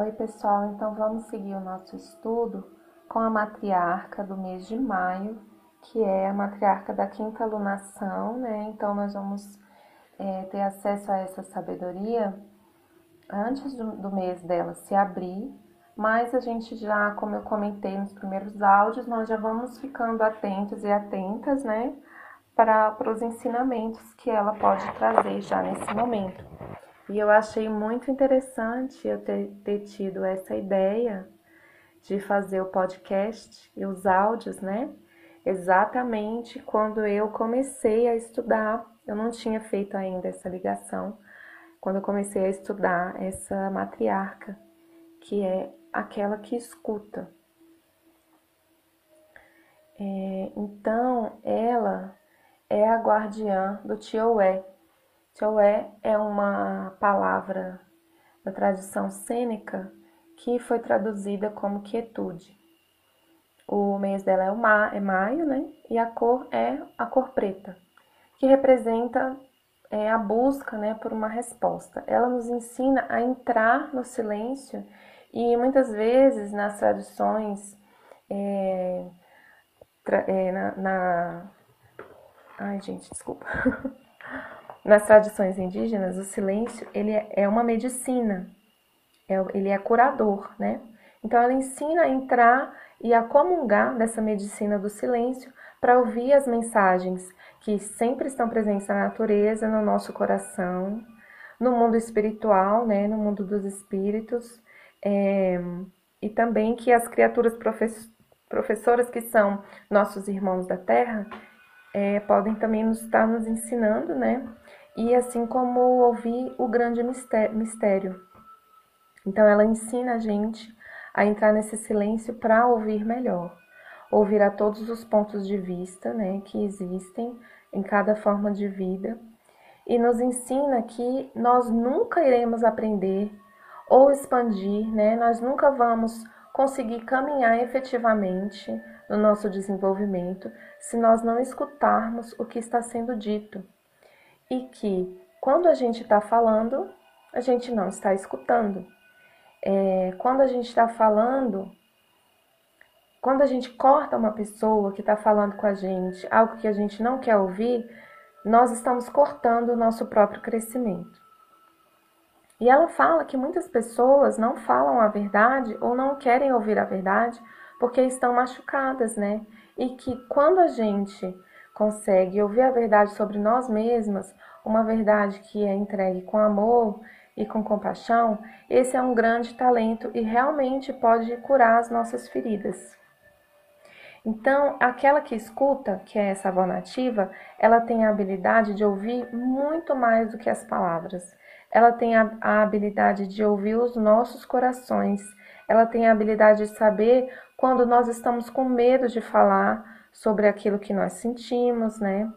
Oi, pessoal, então vamos seguir o nosso estudo com a matriarca do mês de maio, que é a matriarca da quinta lunação, né? Então, nós vamos é, ter acesso a essa sabedoria antes do, do mês dela se abrir, mas a gente já, como eu comentei nos primeiros áudios, nós já vamos ficando atentos e atentas, né? Para, para os ensinamentos que ela pode trazer já nesse momento. E eu achei muito interessante eu ter, ter tido essa ideia de fazer o podcast e os áudios, né? Exatamente quando eu comecei a estudar, eu não tinha feito ainda essa ligação, quando eu comecei a estudar essa matriarca, que é aquela que escuta. É, então, ela é a guardiã do Tioé, Tioé é uma palavra da tradição cênica que foi traduzida como quietude. O mês dela é, o ma é maio, né? E a cor é a cor preta, que representa é, a busca né, por uma resposta. Ela nos ensina a entrar no silêncio e muitas vezes nas tradições é, tra é, na, na... Ai, gente, desculpa. Nas tradições indígenas, o silêncio ele é uma medicina, é ele é curador, né? Então ela ensina a entrar e a comungar dessa medicina do silêncio para ouvir as mensagens que sempre estão presentes na natureza, no nosso coração, no mundo espiritual, né? No mundo dos espíritos, é, e também que as criaturas professoras que são nossos irmãos da Terra é, podem também nos estar nos ensinando, né? E assim como ouvir o grande mistério. Então, ela ensina a gente a entrar nesse silêncio para ouvir melhor, ouvir a todos os pontos de vista né, que existem em cada forma de vida e nos ensina que nós nunca iremos aprender ou expandir, né? Nós nunca vamos conseguir caminhar efetivamente no nosso desenvolvimento se nós não escutarmos o que está sendo dito e que quando a gente está falando, a gente não está escutando. É, quando a gente está falando, quando a gente corta uma pessoa que está falando com a gente, algo que a gente não quer ouvir, nós estamos cortando o nosso próprio crescimento. E ela fala que muitas pessoas não falam a verdade ou não querem ouvir a verdade porque estão machucadas, né? E que quando a gente consegue ouvir a verdade sobre nós mesmas, uma verdade que é entregue com amor e com compaixão, esse é um grande talento e realmente pode curar as nossas feridas. Então, aquela que escuta, que é essa avó nativa, ela tem a habilidade de ouvir muito mais do que as palavras. Ela tem a, a habilidade de ouvir os nossos corações. Ela tem a habilidade de saber quando nós estamos com medo de falar, sobre aquilo que nós sentimos, né?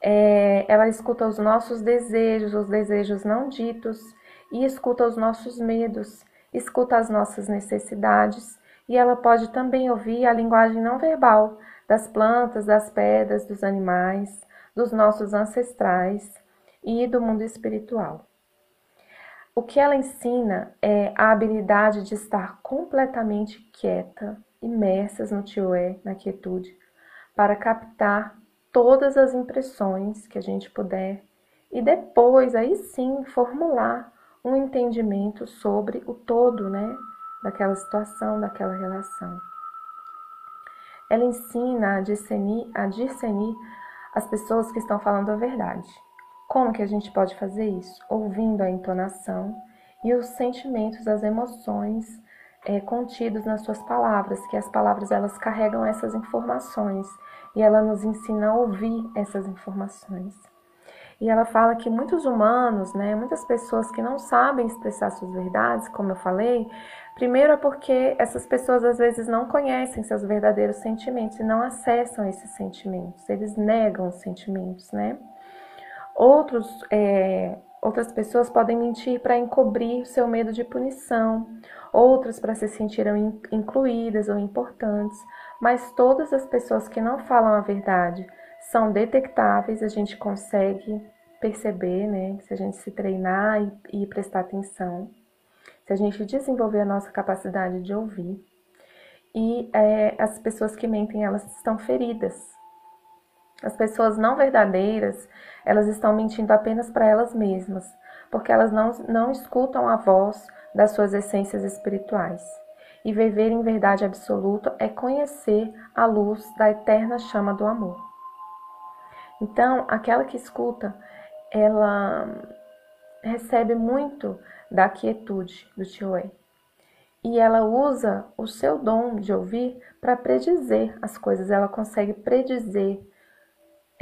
É, ela escuta os nossos desejos, os desejos não ditos, e escuta os nossos medos, escuta as nossas necessidades, e ela pode também ouvir a linguagem não verbal das plantas, das pedras, dos animais, dos nossos ancestrais e do mundo espiritual. O que ela ensina é a habilidade de estar completamente quieta, imersas no Tioé, na quietude, para captar todas as impressões que a gente puder e depois aí sim formular um entendimento sobre o todo, né, daquela situação, daquela relação. Ela ensina a discernir, a discernir as pessoas que estão falando a verdade. Como que a gente pode fazer isso? Ouvindo a entonação e os sentimentos, as emoções é, contidos nas suas palavras, que as palavras elas carregam essas informações e ela nos ensina a ouvir essas informações. E ela fala que muitos humanos, né, muitas pessoas que não sabem expressar suas verdades, como eu falei, primeiro é porque essas pessoas às vezes não conhecem seus verdadeiros sentimentos e não acessam esses sentimentos, eles negam os sentimentos, né? Outros, é, outras pessoas podem mentir para encobrir o seu medo de punição, outras para se sentirem incluídas ou importantes, mas todas as pessoas que não falam a verdade são detectáveis, a gente consegue perceber, né, se a gente se treinar e, e prestar atenção. se a gente desenvolver a nossa capacidade de ouvir. E é, as pessoas que mentem, elas estão feridas. As pessoas não verdadeiras, elas estão mentindo apenas para elas mesmas, porque elas não, não escutam a voz das suas essências espirituais. E viver em verdade absoluta é conhecer a luz da eterna chama do amor. Então, aquela que escuta, ela recebe muito da quietude do Tioé. E ela usa o seu dom de ouvir para predizer as coisas. Ela consegue predizer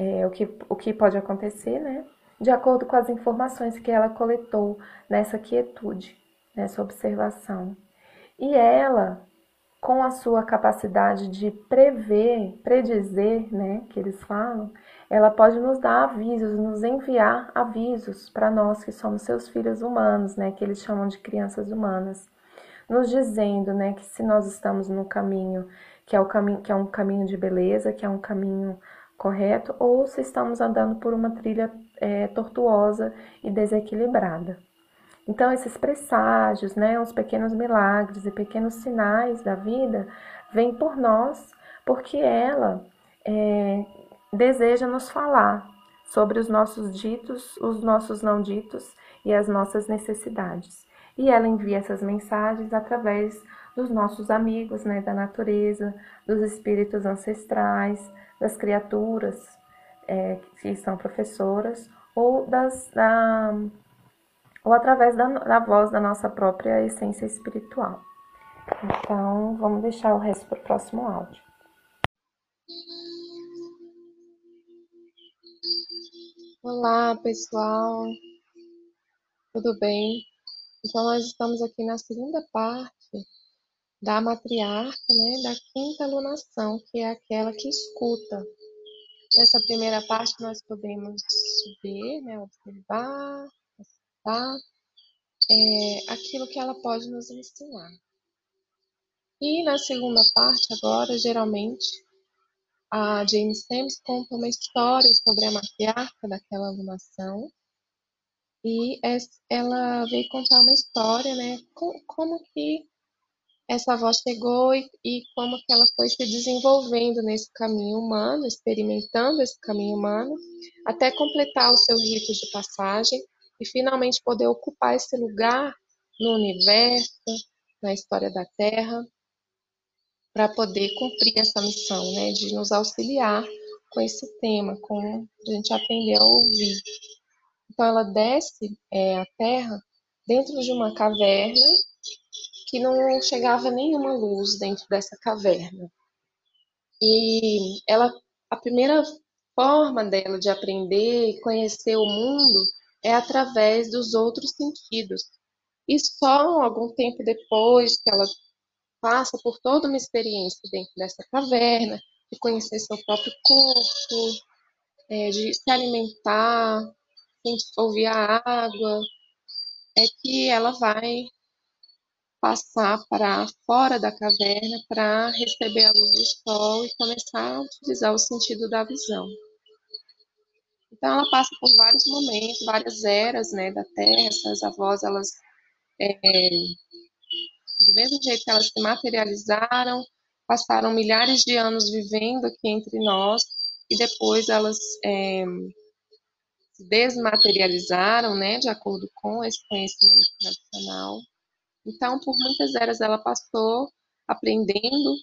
é, o, que, o que pode acontecer, né? De acordo com as informações que ela coletou nessa quietude, nessa observação. E ela, com a sua capacidade de prever, predizer, né, que eles falam, ela pode nos dar avisos, nos enviar avisos para nós que somos seus filhos humanos, né, que eles chamam de crianças humanas, nos dizendo, né, que se nós estamos no caminho que é o caminho que é um caminho de beleza, que é um caminho correto, ou se estamos andando por uma trilha é, tortuosa e desequilibrada. Então, esses presságios, né, uns pequenos milagres e pequenos sinais da vida, vêm por nós, porque ela é, deseja nos falar sobre os nossos ditos, os nossos não ditos e as nossas necessidades. E ela envia essas mensagens através dos nossos amigos, né, da natureza, dos espíritos ancestrais, das criaturas é, que são professoras ou das da, ou através da, da voz da nossa própria essência espiritual. Então, vamos deixar o resto para o próximo áudio. Olá, pessoal. Tudo bem? Então, nós estamos aqui na segunda parte da matriarca, né, da quinta alunação, que é aquela que escuta. Nessa primeira parte, nós podemos ver, né, observar, escutar é, aquilo que ela pode nos ensinar. E na segunda parte, agora, geralmente, a Jane Stamps conta uma história sobre a matriarca daquela alunação e ela veio contar uma história, né, como que essa avó chegou e, e como que ela foi se desenvolvendo nesse caminho humano, experimentando esse caminho humano, até completar o seu rito de passagem e finalmente poder ocupar esse lugar no universo, na história da Terra, para poder cumprir essa missão, né, de nos auxiliar com esse tema, com a gente aprender a ouvir. Então ela desce é, a Terra dentro de uma caverna que não chegava nenhuma luz dentro dessa caverna. E ela, a primeira forma dela de aprender e conhecer o mundo é através dos outros sentidos. E só algum tempo depois que ela passa por toda uma experiência dentro dessa caverna, de conhecer seu próprio corpo, é, de se alimentar, ouvir a água, é que ela vai passar para fora da caverna para receber a luz do sol e começar a utilizar o sentido da visão. Então ela passa por vários momentos, várias eras, né, da Terra. Essas avós, elas é, do mesmo jeito que elas se materializaram, passaram milhares de anos vivendo aqui entre nós e depois elas é, se desmaterializaram, né, de acordo com esse conhecimento tradicional. Então, por muitas eras ela passou aprendendo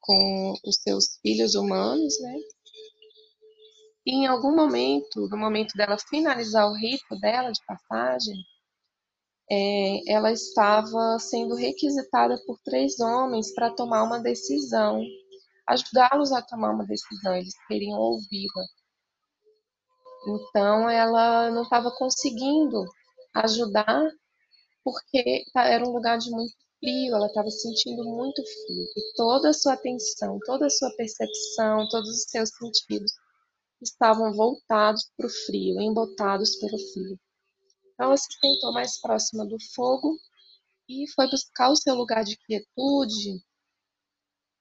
com os seus filhos humanos, né? E em algum momento, no momento dela finalizar o rito dela de passagem, é, ela estava sendo requisitada por três homens para tomar uma decisão, ajudá-los a tomar uma decisão, eles queriam ouvi-la. Então, ela não estava conseguindo ajudar porque tá, era um lugar de muito frio, ela estava sentindo muito frio. E toda a sua atenção, toda a sua percepção, todos os seus sentidos estavam voltados para o frio, embotados pelo frio. Então ela se sentou mais próxima do fogo e foi buscar o seu lugar de quietude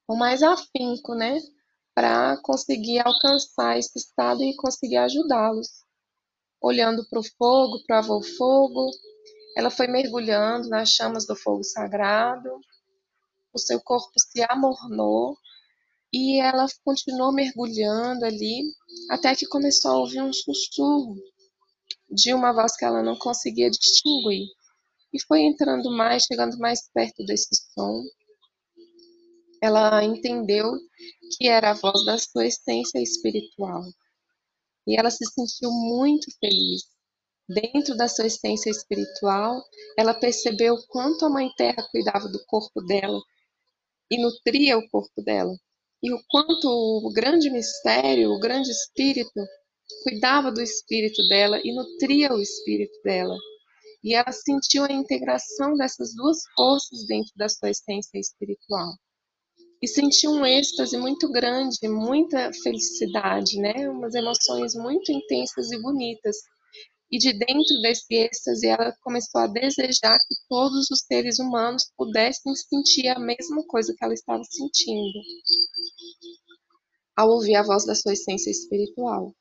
com mais afinco, né? Para conseguir alcançar esse estado e conseguir ajudá-los. Olhando para o fogo, para o avô fogo, ela foi mergulhando nas chamas do fogo sagrado, o seu corpo se amornou e ela continuou mergulhando ali até que começou a ouvir um sussurro de uma voz que ela não conseguia distinguir. E foi entrando mais, chegando mais perto desse som. Ela entendeu que era a voz da sua essência espiritual. E ela se sentiu muito feliz. Dentro da sua essência espiritual, ela percebeu quanto a Mãe Terra cuidava do corpo dela e nutria o corpo dela. E o quanto o grande mistério, o grande espírito, cuidava do espírito dela e nutria o espírito dela. E ela sentiu a integração dessas duas forças dentro da sua essência espiritual. E sentiu um êxtase muito grande, muita felicidade, né? Umas emoções muito intensas e bonitas. E de dentro desse êxtase, ela começou a desejar que todos os seres humanos pudessem sentir a mesma coisa que ela estava sentindo ao ouvir a voz da sua essência espiritual.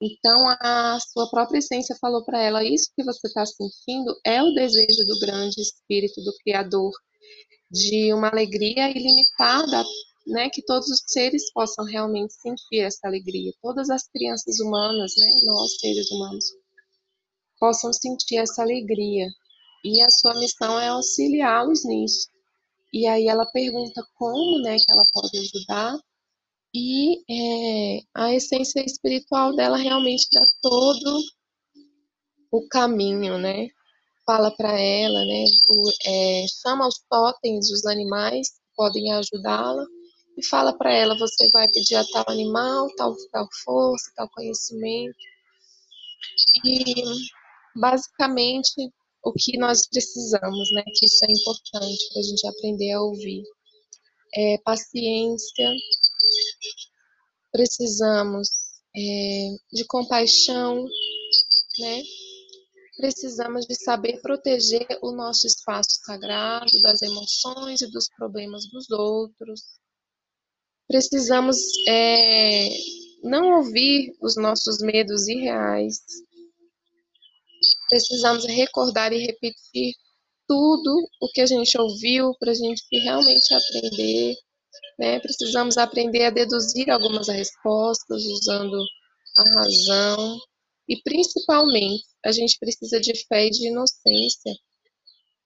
Então, a sua própria essência falou para ela: Isso que você está sentindo é o desejo do grande espírito do Criador, de uma alegria ilimitada, né? Que todos os seres possam realmente sentir essa alegria. Todas as crianças humanas, né? Nós, seres humanos, possam sentir essa alegria. E a sua missão é auxiliá-los nisso. E aí ela pergunta como, né, que ela pode ajudar. E é, a essência espiritual dela realmente dá todo o caminho, né? Fala para ela, né? O, é, chama os totens, os animais que podem ajudá-la e fala para ela: você vai pedir a tal animal, tal, tal força, tal conhecimento. E basicamente o que nós precisamos, né? Que isso é importante para a gente aprender a ouvir. É paciência, precisamos é, de compaixão, né? Precisamos de saber proteger o nosso espaço sagrado das emoções e dos problemas dos outros. Precisamos é, não ouvir os nossos medos irreais, precisamos recordar e repetir tudo o que a gente ouviu para a gente realmente aprender. Né? Precisamos aprender a deduzir algumas respostas usando a razão. E principalmente, a gente precisa de fé e de inocência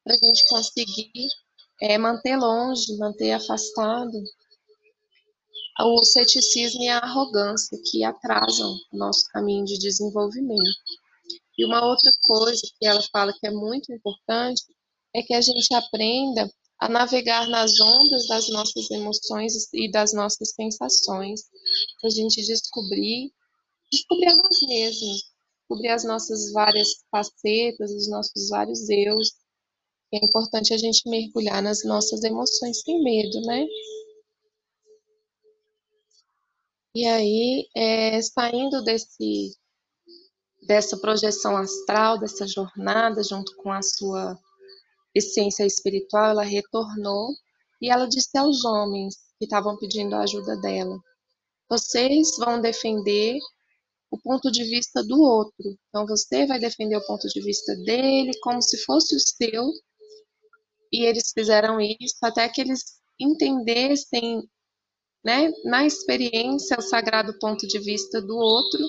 para a gente conseguir é, manter longe, manter afastado o ceticismo e a arrogância que atrasam o nosso caminho de desenvolvimento. E uma outra coisa que ela fala que é muito importante é que a gente aprenda a navegar nas ondas das nossas emoções e das nossas sensações, para a gente descobrir, descobrir a nós mesmos, descobrir as nossas várias facetas, os nossos vários eus. é importante a gente mergulhar nas nossas emoções sem medo, né? E aí, é, saindo desse dessa projeção astral, dessa jornada, junto com a sua essência espiritual, ela retornou e ela disse aos homens que estavam pedindo a ajuda dela: Vocês vão defender o ponto de vista do outro. Então você vai defender o ponto de vista dele como se fosse o seu. E eles fizeram isso até que eles entendessem né, na experiência o sagrado ponto de vista do outro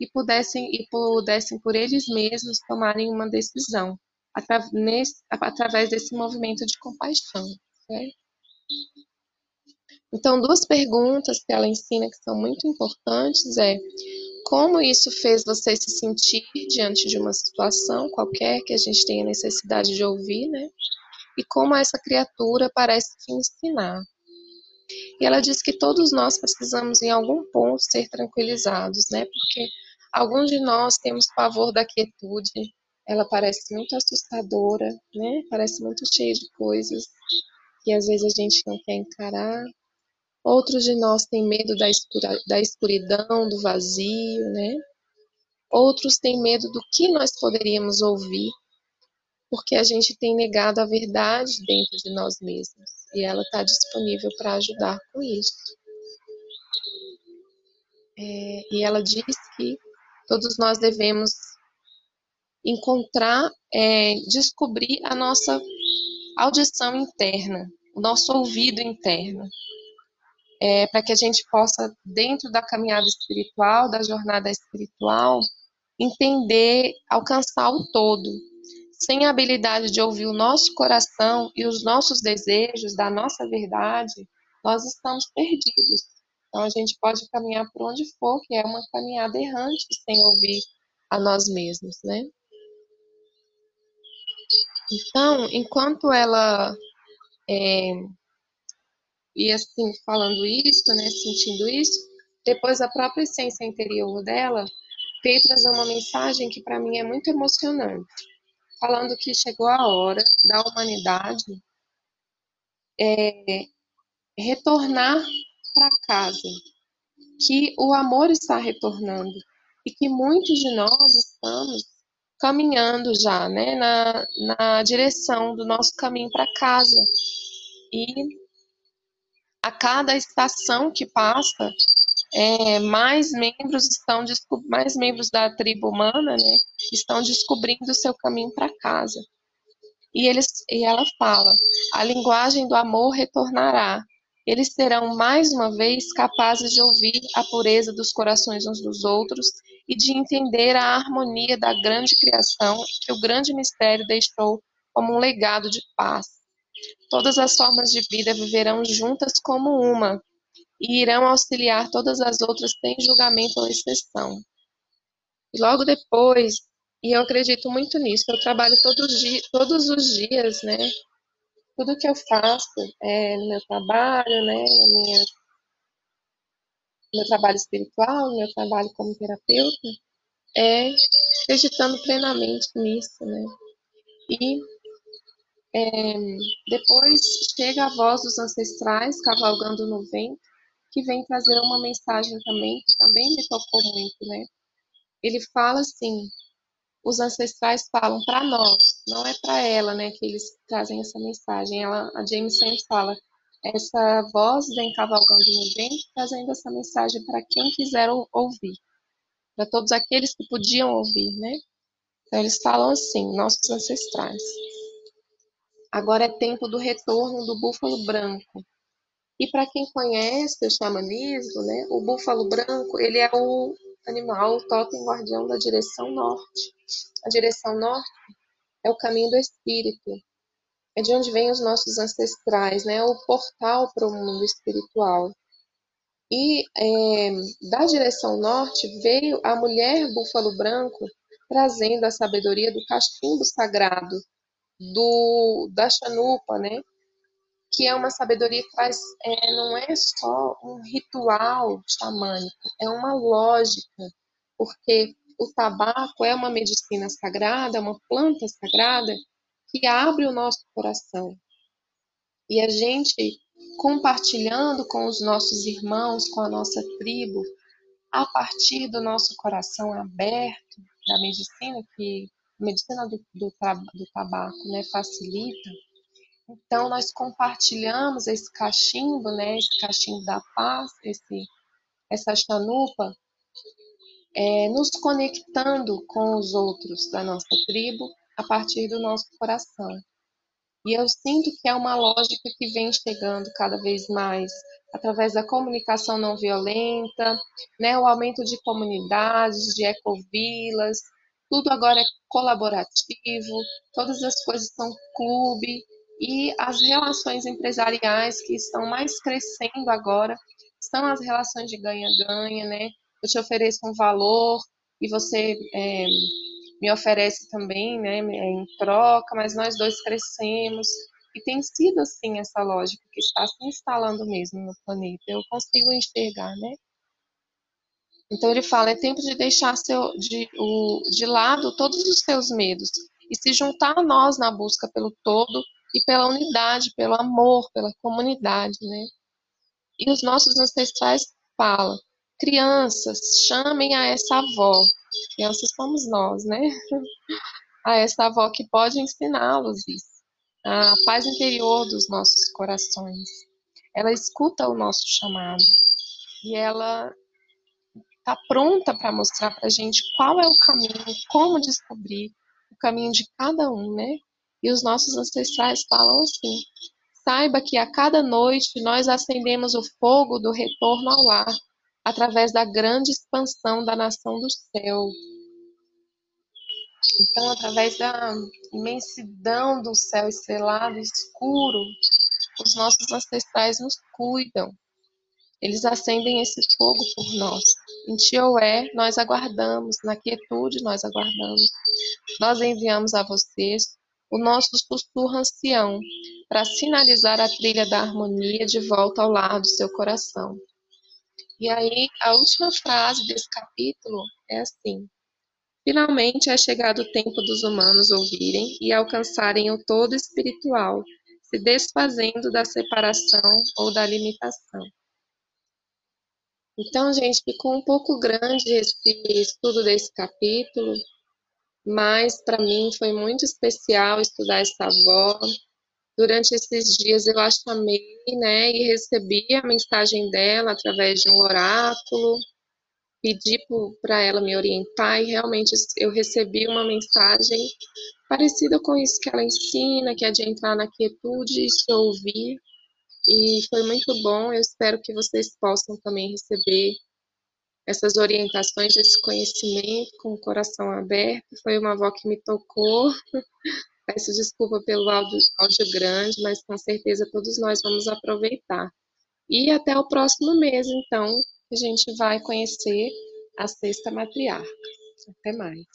e pudessem e pudessem por eles mesmos tomarem uma decisão atra, nesse, através desse movimento de compaixão. Né? Então, duas perguntas que ela ensina que são muito importantes é como isso fez você se sentir diante de uma situação qualquer que a gente tenha necessidade de ouvir, né? E como essa criatura parece te ensinar. E ela diz que todos nós precisamos, em algum ponto, ser tranquilizados, né? Porque alguns de nós temos pavor da quietude, ela parece muito assustadora, né? Parece muito cheia de coisas que às vezes a gente não quer encarar. Outros de nós têm medo da, escura, da escuridão, do vazio, né? Outros têm medo do que nós poderíamos ouvir, porque a gente tem negado a verdade dentro de nós mesmos. E ela está disponível para ajudar com isso. É, e ela diz que todos nós devemos encontrar, é, descobrir a nossa audição interna, o nosso ouvido interno, é, para que a gente possa, dentro da caminhada espiritual, da jornada espiritual, entender, alcançar o todo. Sem a habilidade de ouvir o nosso coração e os nossos desejos da nossa verdade, nós estamos perdidos. Então a gente pode caminhar por onde for, que é uma caminhada errante sem ouvir a nós mesmos, né? Então, enquanto ela é, ia assim falando isso, né, sentindo isso, depois a própria essência interior dela veio trazer uma mensagem que para mim é muito emocionante, falando que chegou a hora da humanidade é, retornar para casa, que o amor está retornando e que muitos de nós estamos caminhando já, né, na, na direção do nosso caminho para casa. E a cada estação que passa, é, mais membros estão mais membros da tribo humana, né, estão descobrindo o seu caminho para casa. E eles e ela fala: a linguagem do amor retornará. Eles serão mais uma vez capazes de ouvir a pureza dos corações uns dos outros e de entender a harmonia da grande criação que o grande mistério deixou como um legado de paz. Todas as formas de vida viverão juntas como uma e irão auxiliar todas as outras sem julgamento ou exceção. E logo depois, e eu acredito muito nisso, eu trabalho todos, todos os dias, né? Tudo que eu faço é, no meu trabalho, né? Na minha meu trabalho espiritual, meu trabalho como terapeuta, é acreditando plenamente nisso, né? E é, depois chega a voz dos ancestrais cavalgando no vento, que vem trazer uma mensagem também, que também me tocou muito, né? Ele fala assim, os ancestrais falam para nós, não é para ela, né, que eles trazem essa mensagem. Ela, a James sempre fala, essa voz vem cavalgando no vento, trazendo essa mensagem para quem quiser ouvir, para todos aqueles que podiam ouvir, né? Então eles falam assim, nossos ancestrais. Agora é tempo do retorno do búfalo branco. E para quem conhece o xamanismo, né, o búfalo branco, ele é o animal, o totem guardião da direção norte. A direção norte é o caminho do espírito, é de onde vêm os nossos ancestrais, né? O portal para o mundo espiritual. E é, da direção norte veio a mulher búfalo branco trazendo a sabedoria do cachimbo sagrado, do da chanupa, né? Que é uma sabedoria que traz, é, não é só um ritual xamânico, é uma lógica, porque o tabaco é uma medicina sagrada, uma planta sagrada que abre o nosso coração. E a gente compartilhando com os nossos irmãos, com a nossa tribo, a partir do nosso coração aberto, da medicina, que a medicina do, do, do tabaco né, facilita, então nós compartilhamos esse cachimbo, né, esse cachimbo da paz, esse, essa chanupa, é, nos conectando com os outros da nossa tribo a partir do nosso coração. E eu sinto que é uma lógica que vem chegando cada vez mais através da comunicação não violenta, né, o aumento de comunidades, de ecovilas, tudo agora é colaborativo, todas as coisas são clube e as relações empresariais que estão mais crescendo agora são as relações de ganha-ganha, né? Eu te ofereço um valor e você é, me oferece também, né, em troca, mas nós dois crescemos. E tem sido assim essa lógica que está se instalando mesmo no planeta. Eu consigo enxergar, né? Então ele fala: é tempo de deixar seu, de, o, de lado todos os seus medos e se juntar a nós na busca pelo todo e pela unidade, pelo amor, pela comunidade, né? E os nossos ancestrais falam: crianças, chamem a essa avó crianças somos nós, né? A essa avó que pode ensiná-los isso. A paz interior dos nossos corações. Ela escuta o nosso chamado e ela está pronta para mostrar para a gente qual é o caminho, como descobrir, caminho de cada um, né? E os nossos ancestrais falam assim: saiba que a cada noite nós acendemos o fogo do retorno ao lar, através da grande expansão da nação do céu. Então, através da imensidão do céu estrelado escuro, os nossos ancestrais nos cuidam. Eles acendem esse fogo por nós. Em Tioé, nós aguardamos, na quietude, nós aguardamos. Nós enviamos a vocês o nosso sussurro ancião, para sinalizar a trilha da harmonia de volta ao lar do seu coração. E aí, a última frase desse capítulo é assim: Finalmente é chegado o tempo dos humanos ouvirem e alcançarem o todo espiritual, se desfazendo da separação ou da limitação. Então, gente, ficou um pouco grande esse estudo desse capítulo, mas para mim foi muito especial estudar essa avó. Durante esses dias eu a chamei, né, e recebi a mensagem dela através de um oráculo pedi para ela me orientar e realmente eu recebi uma mensagem parecida com isso que ela ensina, que é de entrar na quietude e se ouvir. E foi muito bom. Eu espero que vocês possam também receber essas orientações, esse conhecimento com o coração aberto. Foi uma avó que me tocou. Peço desculpa pelo áudio, áudio grande, mas com certeza todos nós vamos aproveitar. E até o próximo mês, então, a gente vai conhecer a sexta matriarca. Até mais.